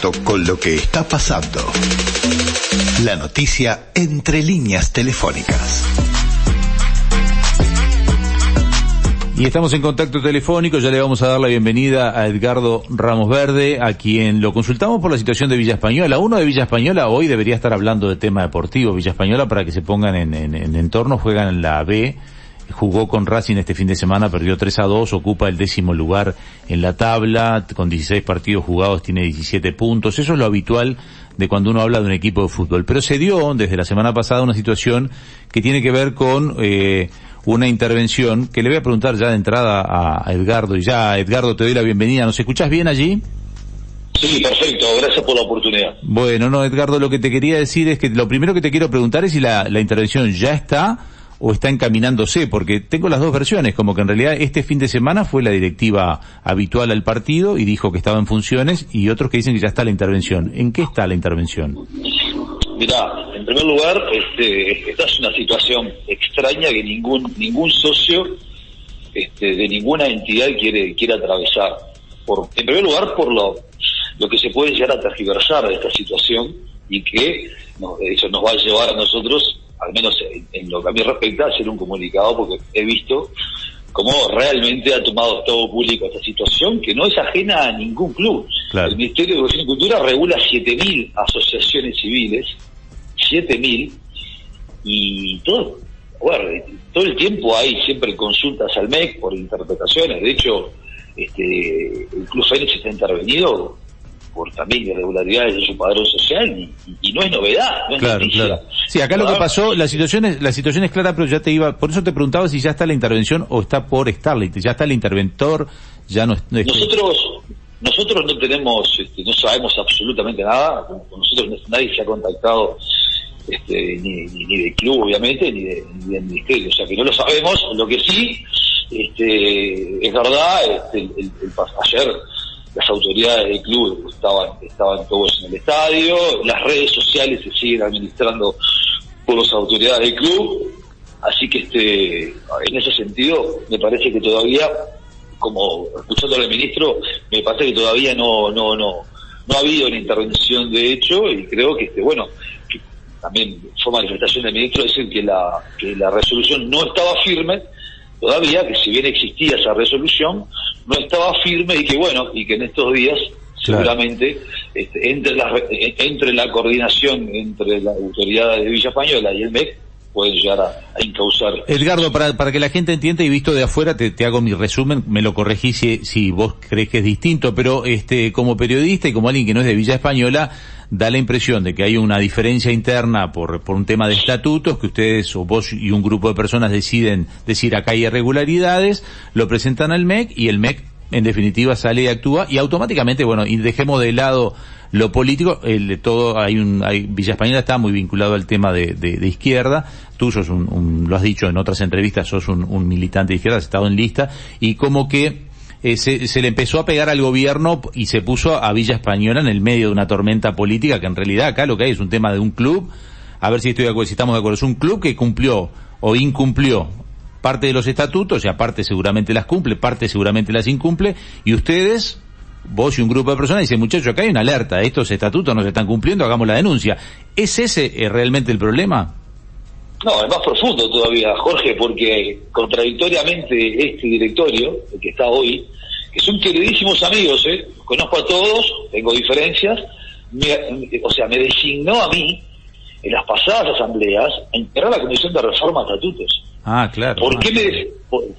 con lo que está pasando. La noticia entre líneas telefónicas. Y estamos en contacto telefónico, ya le vamos a dar la bienvenida a Edgardo Ramos Verde, a quien lo consultamos por la situación de Villa Española. Uno de Villa Española hoy debería estar hablando de tema deportivo. Villa Española, para que se pongan en, en entorno, juegan en la B, jugó con Racing este fin de semana, perdió 3 a 2, ocupa el décimo lugar en la tabla, con 16 partidos jugados tiene 17 puntos. Eso es lo habitual de cuando uno habla de un equipo de fútbol. Pero se dio desde la semana pasada una situación que tiene que ver con eh, una intervención que le voy a preguntar ya de entrada a Edgardo. Y ya, Edgardo, te doy la bienvenida. ¿Nos escuchás bien allí? Sí, perfecto. Gracias por la oportunidad. Bueno, no, Edgardo, lo que te quería decir es que lo primero que te quiero preguntar es si la, la intervención ya está o está encaminándose, porque tengo las dos versiones, como que en realidad este fin de semana fue la directiva habitual al partido y dijo que estaba en funciones y otros que dicen que ya está la intervención. ¿En qué está la intervención? Mirá, en primer lugar, este, esta es una situación extraña que ningún ningún socio este, de ninguna entidad quiere quiere atravesar. Por, en primer lugar, por lo, lo que se puede llegar a tergiversar de esta situación y que eso nos va a llevar a nosotros al menos en, lo que a mí respecta, hacer un comunicado porque he visto cómo realmente ha tomado todo público esta situación que no es ajena a ningún club. El Ministerio de Educación y Cultura regula 7.000 asociaciones civiles, 7.000, y todo, bueno, todo el tiempo hay siempre consultas al MEC por interpretaciones. De hecho, este, el Club Fénix está intervenido por también irregularidades de su padrón social y, no es novedad, no es claro, claro. Sí, acá lo que pasó, la situación es, la situación es clara, pero ya te iba, por eso te preguntaba si ya está la intervención o está por Starlight, ya está el interventor, ya no, no Nosotros, nosotros no tenemos, este, no sabemos absolutamente nada, con nosotros nadie se ha contactado este, ni, ni, del club obviamente, ni, de, ni del ministerio, o sea que no lo sabemos, lo que sí, este, es verdad, este, el, el, el, ayer las autoridades del club estaban, estaban todos en el estadio, las redes sociales se siguen administrando por las autoridades del club, así que este, en ese sentido me parece que todavía, como escuchando al ministro, me parece que todavía no, no, no, no ha habido una intervención de hecho y creo que este, bueno, también fue manifestación del ministro decir que la, que la resolución no estaba firme, todavía, que si bien existía esa resolución, no estaba firme y que bueno, y que en estos días seguramente este, entre, la, entre la coordinación entre la autoridad de Villa Española y el MEC pueden llegar a, incausar. Edgardo, para, para que la gente entienda y visto de afuera, te, te hago mi resumen, me lo corregí si, si vos crees que es distinto, pero este, como periodista y como alguien que no es de Villa Española, da la impresión de que hay una diferencia interna por, por un tema de estatutos, que ustedes o vos y un grupo de personas deciden decir acá hay irregularidades, lo presentan al MEC y el MEC en definitiva sale y actúa y automáticamente, bueno, y dejemos de lado lo político, el de todo, hay un, hay, Villa Española está muy vinculado al tema de, de, izquierda, tú sos un, lo has dicho en otras entrevistas, sos un, un militante de izquierda, has estado en lista, y como que eh, se, se, le empezó a pegar al gobierno y se puso a Villa Española en el medio de una tormenta política que en realidad acá lo que hay es un tema de un club, a ver si estoy de acuerdo, si estamos de acuerdo, es un club que cumplió o incumplió parte de los estatutos, y aparte seguramente las cumple, parte seguramente las incumple, y ustedes, vos y un grupo de personas dicen, muchachos, acá hay una alerta, estos estatutos no se están cumpliendo, hagamos la denuncia. ¿Es ese eh, realmente el problema? No, es más profundo todavía, Jorge, porque contradictoriamente este directorio, el que está hoy, que son queridísimos amigos, ¿eh? conozco a todos, tengo diferencias, o sea, me designó a mí en las pasadas asambleas a integrar la Comisión de Reforma de Estatutos. Ah, claro. ¿Por, qué, me,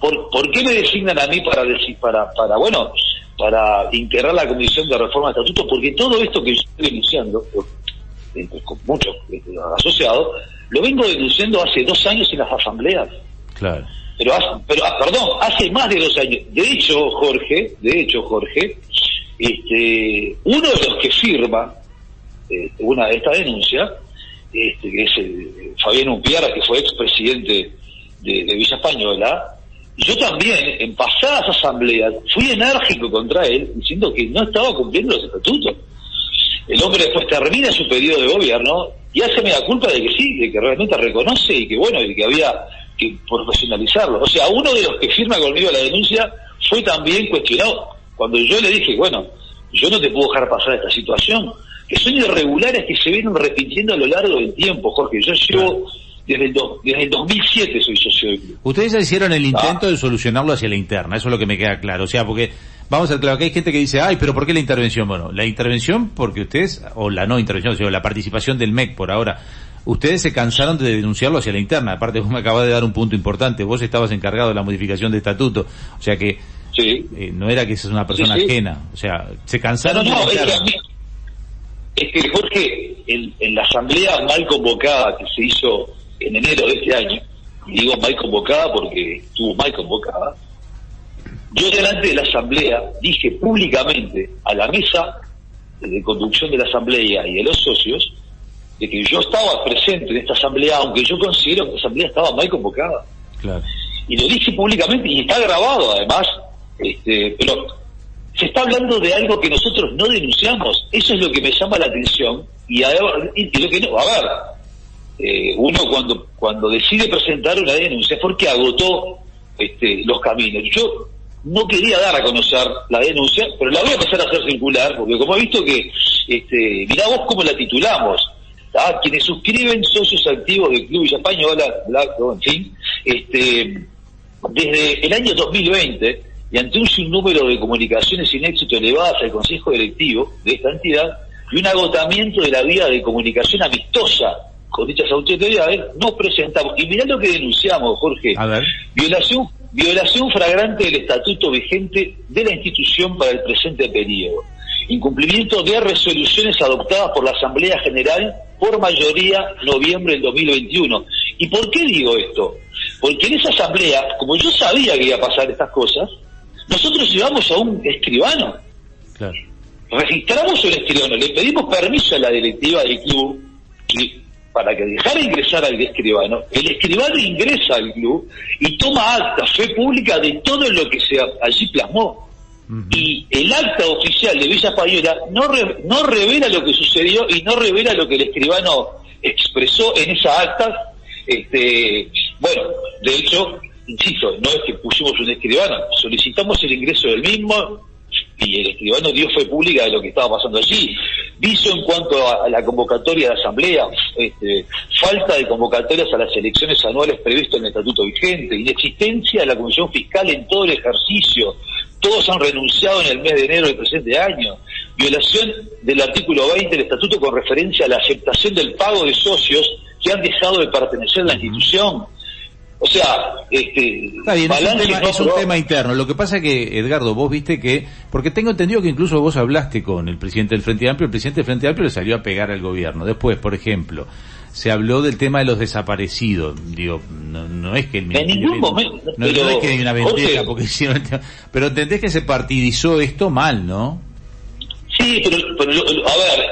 por, qué me designan a mí para decir, para, para, bueno, para integrar la Comisión de Reforma de Estatutos? Porque todo esto que yo estoy denunciando, con muchos asociados, lo vengo denunciando hace dos años en las asambleas. Claro. Pero, pero ah, perdón, hace más de dos años. De hecho, Jorge, de hecho, Jorge, este, uno de los que firma eh, una de esta denuncia, este, que es eh, Fabián Umpiara, que fue expresidente de, de Villa Española, yo también, en pasadas asambleas, fui enérgico contra él, diciendo que no estaba cumpliendo los estatutos. El hombre después termina su periodo de gobierno y hace la culpa de que sí, de que realmente reconoce y que bueno, y que había que profesionalizarlo. O sea, uno de los que firma conmigo la denuncia fue también cuestionado. Cuando yo le dije, bueno, yo no te puedo dejar pasar esta situación, que son irregulares que se vienen repitiendo a lo largo del tiempo, Jorge. Yo llevo desde el, desde el 2007 soy socio del club. Ustedes hicieron el intento de solucionarlo hacia la interna, eso es lo que me queda claro. O sea, porque vamos a claro que hay gente que dice, ay, pero ¿por qué la intervención? Bueno, la intervención porque ustedes, o la no intervención, sino la participación del MEC por ahora, ustedes se cansaron de denunciarlo hacia la interna. Aparte, vos me acabas de dar un punto importante. Vos estabas encargado de la modificación de estatuto. O sea que Sí. eh, no era que seas una persona Sí, sí. ajena. O sea, se cansaron No, no, de es que, es Jorge, en, en la asamblea mal convocada que se hizo en enero de este año, y digo mal convocada porque estuvo mal convocada, yo delante de la asamblea dije públicamente a la mesa de conducción de la asamblea y de los socios de que yo estaba presente en esta asamblea, aunque yo considero que la asamblea estaba mal convocada. Claro. y lo dije públicamente y está grabado además, este, pero se está hablando de algo que nosotros no denunciamos, eso es lo que me llama la atención y, a y lo que no, a ver, eh, uno cuando cuando decide presentar una denuncia es porque agotó este, los caminos. Yo no quería dar a conocer la denuncia, pero la voy a empezar a hacer circular, porque como he visto que, este, mirá vos cómo la titulamos, ¿tá? quienes suscriben socios activos del Club Villa Española, en fin, este, desde el año 2020 y ante un sinnúmero de comunicaciones sin éxito elevadas al Consejo Directivo de esta entidad y un agotamiento de la vía de comunicación amistosa con dichas autoridades, nos presentamos. Y mirá lo que denunciamos, Jorge. A ver. Violación, violación flagrante del estatuto vigente de la institución para el presente periodo. Incumplimiento de resoluciones adoptadas por la Asamblea General por mayoría noviembre del 2021. ¿Y por qué digo esto? Porque en esa asamblea, como yo sabía que iba a pasar estas cosas, nosotros llevamos a un escribano. Claro. Registramos un escribano, le pedimos permiso a la directiva del club que- para que dejara ingresar al escribano. El escribano ingresa al club y toma acta, fe pública de todo lo que se allí plasmó. Y el acta oficial de Villa Española no, re- no revela lo que sucedió y no revela lo que el escribano expresó en esa acta. Este, bueno, de hecho, insisto, no es que pusimos un escribano, solicitamos el ingreso del mismo y el escribano dio fe pública de lo que estaba pasando allí. Viso en cuanto a, a la convocatoria de asamblea, este, falta de convocatorias a las elecciones anuales previstas en el estatuto vigente, inexistencia de la Comisión Fiscal en todo el ejercicio, todos han renunciado en el mes de enero del presente año, violación del artículo 20 del estatuto con referencia a la aceptación del pago de socios que han dejado de pertenecer a la institución. O sea, este, Está bien, es un, tema, no es un tema interno. Lo que pasa que, Edgardo, vos viste que, porque tengo entendido que incluso vos hablaste con el presidente del Frente Amplio, el presidente del Frente Amplio le salió a pegar al gobierno. Después, por ejemplo, se habló del tema de los desaparecidos. Digo, no, no es que el En ningún momento, no, es que hay una vendetta porque hicieron pero entendés que se partidizó esto mal, ¿no? Sí, pero, pero a ver,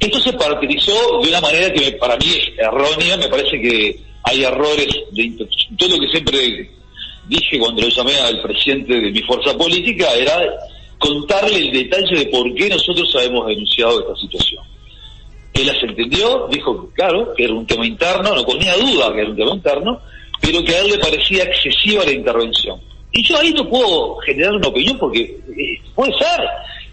esto se partidizó de una manera que para mí es errónea, me parece que hay errores de todo lo que siempre dije cuando lo llamé al presidente de mi fuerza política era contarle el detalle de por qué nosotros habíamos denunciado esta situación. Él las entendió, dijo que claro, que era un tema interno, no ponía duda que era un tema interno, pero que a él le parecía excesiva la intervención. Y yo ahí no puedo generar una opinión porque eh, puede ser.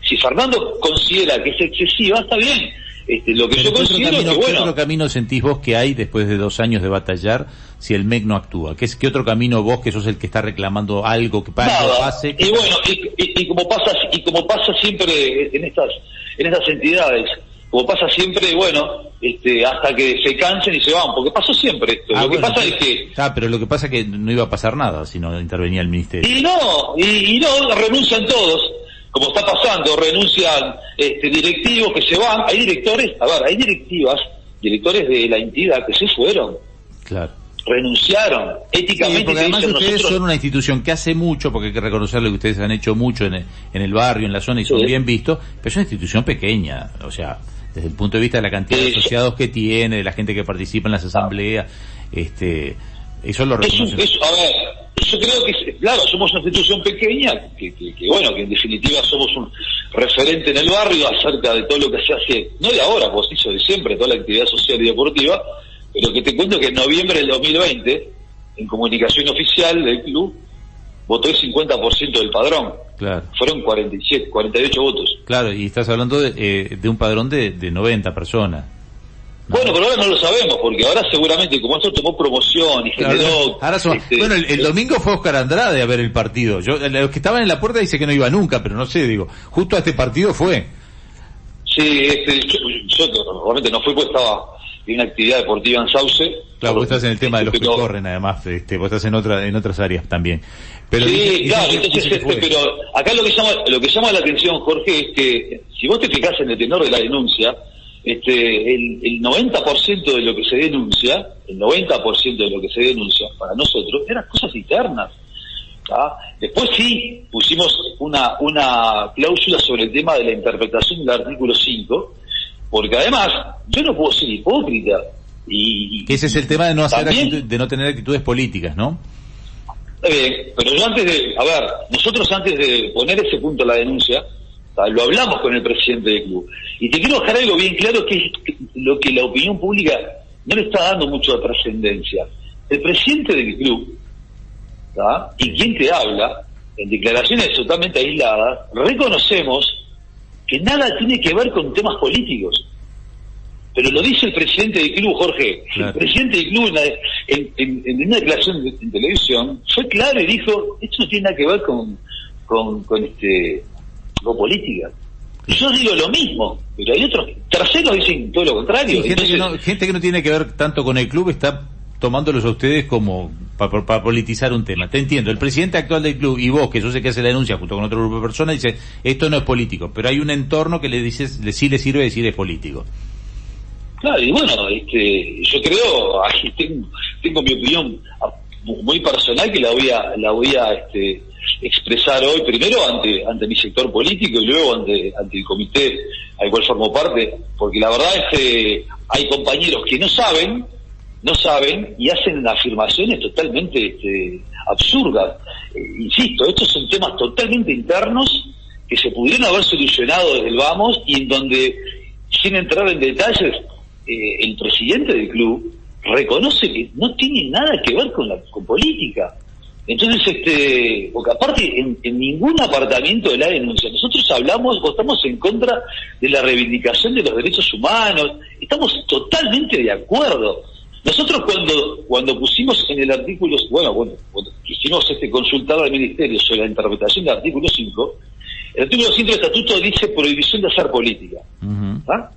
Si Fernando considera que es excesiva, está bien. Este, lo que Pero yo ¿qué considero camino, que, qué bueno, otro camino sentís vos que hay después de dos años de batallar si el MEC no actúa? ¿Qué, es, qué otro camino vos que sos el que está reclamando algo que pase? Y bueno, y, y- y como pasa y como pasa siempre en estas en estas entidades, como pasa siempre, bueno, este, hasta que se cansen y se van, porque pasó siempre esto. Ah, lo que bueno, pasa pero- es que Ah, pero lo que pasa es que no iba a pasar nada si no intervenía el ministerio. Y no, y, y no, renuncian todos, como está pasando, renuncian este, directivos que se van, hay directores, a ver, hay directivas, directores de la entidad que se fueron, Claro. renunciaron, Sí, éticamente porque te además dicen, ustedes nosotros- son una institución que hace mucho, porque hay que reconocerlo que ustedes han hecho mucho en el, en el barrio, en la zona y son Sí. bien vistos, pero es una institución pequeña, o sea, desde el punto de vista de la cantidad de Sí. asociados que tiene, de la gente que participa en las asambleas, este, eso lo es un- reconocen. es- a ver, yo creo que, claro, somos una institución pequeña, que, que- que, bueno, que en definitiva somos un referente en el barrio acerca de todo lo que se hace, no de ahora, pues hizo de siempre, toda la actividad social y deportiva, pero que te cuento que en noviembre del 2020, en comunicación oficial del club, votó el 50% del padrón. Claro. Fueron 47, 48 votos. Claro, y estás hablando de, eh, de un padrón de, de 90 personas. Bueno, pero ahora no lo sabemos, porque ahora seguramente, como esto tomó promoción y Claro, generó... ahora son- este, bueno, el, el domingo fue Oscar Andrade a ver el partido. Yo, los que estaban en la puerta dice que no iba nunca, pero no sé, digo, justo a este partido fue. Sí, este, yo, yo realmente no fui, porque estaba en una actividad deportiva en Sauce. Claro, vos estás en el tema de los que Pero- corren, además, este, vos estás en otra, en otras áreas también. Pero sí, dice- claro, entonces, dice que este, pero acá lo que llama, lo que llama la atención, Jorge, es que si vos te fijas en el tenor de la denuncia, este, el, el 90% de lo que se denuncia, el 90% de lo que se denuncia para nosotros, eran cosas internas. ¿tá? Después sí pusimos una, una cláusula sobre el tema de la interpretación del artículo 5, porque además yo no puedo ser hipócrita. Y, ese es el tema de no hacer También- actitud- de no tener actitudes políticas, ¿no? Bien, pero yo antes de, a ver, nosotros antes de poner ese punto a la denuncia, lo hablamos con el presidente del club. Y te quiero dejar algo bien claro que es lo que la opinión pública no le está dando mucho de trascendencia. El presidente del club, ¿tá? y quien te habla, en declaraciones totalmente aisladas, reconocemos que nada tiene que ver con temas políticos. Pero lo dice el presidente del club, Jorge. Claro. El presidente del club en, en- en- en una declaración de- en televisión fue claro y dijo, esto no tiene nada que ver con, con, con este política. Y yo digo lo mismo, pero hay otros terceros dicen todo lo contrario. Sí, gente, que no, gente que no tiene que ver tanto con el club está tomándolos a ustedes como para politizar un tema. Te entiendo, el presidente actual del club y vos, que yo sé que hace la denuncia junto con otro grupo de personas, dice, esto no es político, pero hay un entorno que le dices, le, sí le sirve decir es político. Claro, y bueno, este, yo creo, tengo, tengo mi opinión muy personal que la voy a, la voy a este, expresar hoy, primero ante, ante mi sector político y luego ante, ante el comité al cual formo parte, porque la verdad es que hay compañeros que no saben, no saben y hacen afirmaciones totalmente este, absurdas. Eh, insisto, estos son temas totalmente internos que se pudieron haber solucionado desde el vamos y en donde, sin entrar en detalles, eh, el presidente del club reconoce que no tiene nada que ver con la con política. Entonces, este, porque aparte en, en ningún apartamiento de la denuncia, nosotros hablamos o estamos en contra de la reivindicación de los derechos humanos, estamos totalmente de acuerdo. Nosotros cuando cuando pusimos en el artículo, bueno, bueno, cuando quisimos este consultar al ministerio sobre la interpretación del artículo 5, el artículo 5 del estatuto dice prohibición de hacer política. ¿ah?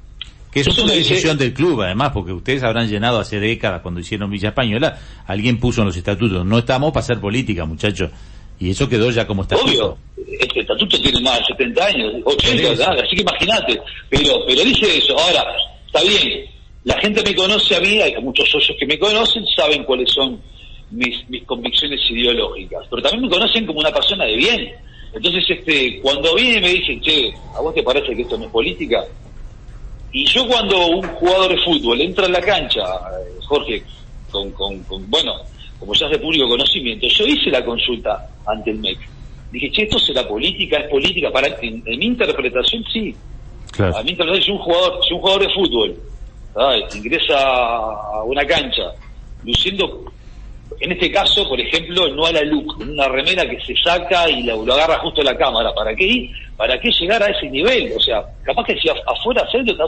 Que eso es una decisión del club, además, porque ustedes habrán llenado hace décadas cuando hicieron Villa Española, alguien puso en los estatutos, no estamos para hacer política, muchachos. Y eso quedó ya como estatuto. Obvio, este estatuto tiene más de 70 años, 80, Por eso. nada, así que imagínate. Pero, pero dice eso. Ahora, está bien, la gente me conoce a mí, hay muchos socios que me conocen, saben cuáles son mis, mis convicciones ideológicas, pero también me conocen como una persona de bien. Entonces, este, cuando vienen y me dicen, che, ¿a vos te parece que esto no es política? Y yo cuando un jugador de fútbol entra en la cancha, eh, Jorge, con, con, con- bueno, como ya es de público conocimiento, yo hice la consulta ante el MEC. Dije, che, esto será política, es política. Para, en, en mi interpretación, sí. Claro. A mi interpretación, si un jugador, si un jugador de fútbol ingresa a una cancha luciendo, en este caso, por ejemplo, no a la look, una remera que se saca y la- lo agarra justo la cámara. ¿Para qué ir? ¿Para qué llegar a ese nivel? O sea, capaz que si af- afuera hacerlo está,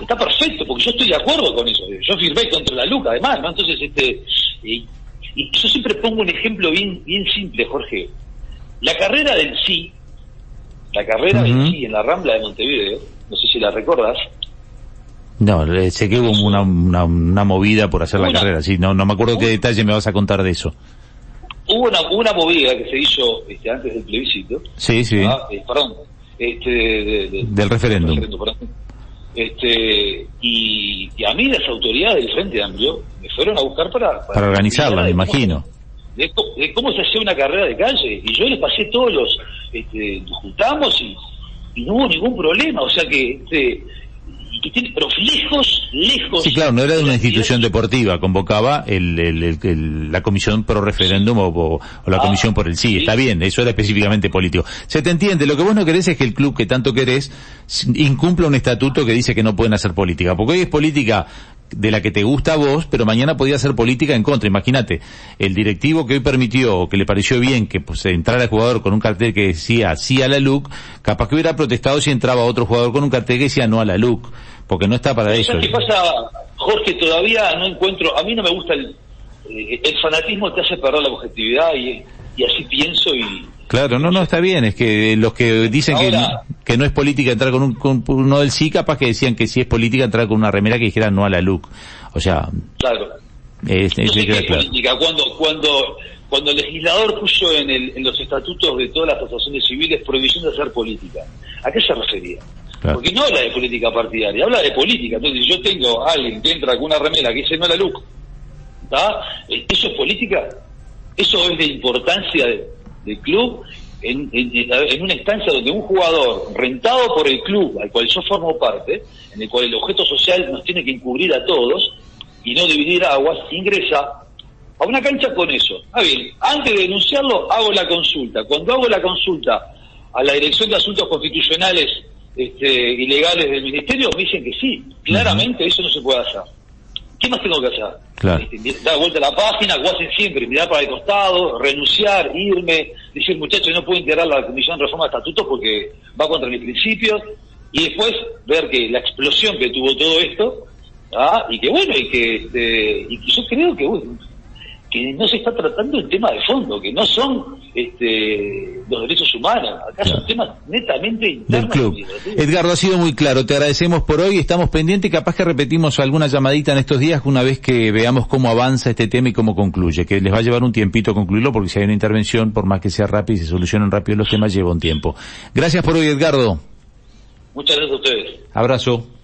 está perfecto, porque yo estoy de acuerdo con eso. Yo firmé contra la look, además, ¿no? Entonces, este, y, y yo siempre pongo un ejemplo bien, bien simple, Jorge. La carrera del sí, la carrera del sí en la Rambla de Montevideo, no sé si la recordas, No, sé que hubo una, una, una movida por hacer la carrera, sí, no, no me acuerdo qué detalle me vas a contar de eso. hubo una, una movida que se hizo este, antes del plebiscito, Sí, sí, ¿ah? Eh, perdón, este, de- de- del referéndum. perdón. Este, y, y a mí las autoridades del Frente Amplio me fueron a buscar para... Para organizarla, me imagino. De, de cómo se hacía una carrera de calle. Y yo les pasé todos los... Este, nos juntamos y, y no hubo ningún problema. O sea que... Este, y que tiene, pero lejos, lejos... Sí, claro, no era de una institución deportiva, convocaba el, el- el- el- la comisión pro referéndum o, o- o la Ah, comisión por el sí, sí. está bien, eso era específicamente político. Se te entiende, lo que vos no querés es que el club que tanto querés incumpla un estatuto que dice que no pueden hacer política, porque hoy es política de la que te gusta a vos, pero mañana podía hacer política en contra. Imagínate, el directivo que hoy permitió o que le pareció bien que pues entrara el jugador con un cartel que decía sí a la LUC, capaz que hubiera protestado si entraba otro jugador con un cartel que decía no a la LUC, porque no está para eso. ¿Qué pasa, Jorge? Todavía no encuentro, a mí no me gusta el, eh, el fanatismo te hace perder la objetividad y, y así pienso y, Claro, no, no, está bien. Es que los que dicen que, no, que no es política entrar con, un, con uno del sí, capaz que decían que si es política entrar con una remera que dijera no a la LUC. O sea... Claro. Es, es, política. Cuando, cuando, cuando el legislador puso en, el, en los estatutos de todas las asociaciones civiles prohibición de hacer política, ¿a qué se refería? Porque no habla de política partidaria, habla de política. Entonces, si yo tengo a alguien que entra con una remera que dice no a la LUC, ¿eso es política? ¿Eso es de importancia de, del club en, en, una instancia donde un jugador rentado por el club al cual yo formo parte, en el cual el objeto social nos tiene que encubrir a todos y no dividir aguas, ingresa a una cancha con eso. Ah, bien, antes de denunciarlo hago la consulta. Cuando hago la consulta a la Dirección de Asuntos Constitucionales este, ilegales del Ministerio, me dicen que sí, claramente eso no se puede hacer. ¿Qué más tengo que hacer? Claro. Este, dar vuelta a la página, como hacen siempre, mirar para el costado, renunciar, irme, decir, muchachos, no puedo integrar la Comisión de Reforma de Estatutos porque va contra mis principios, y después ver que la explosión que tuvo todo esto, ¿ah? y que bueno, y que, este, y que yo creo que, bueno, que no se está tratando el tema de fondo, que no son este, los derechos humanos, acá son temas netamente internos. Del club. Edgardo, ha sido muy claro, te agradecemos por hoy, estamos pendientes, capaz que repetimos alguna llamadita en estos días una vez que veamos cómo avanza este tema y cómo concluye, que les va a llevar un tiempito concluirlo porque si hay una intervención, por más que sea rápida y se solucionan rápido los temas, lleva un tiempo. Gracias por hoy, Edgardo. Muchas gracias a ustedes. Abrazo.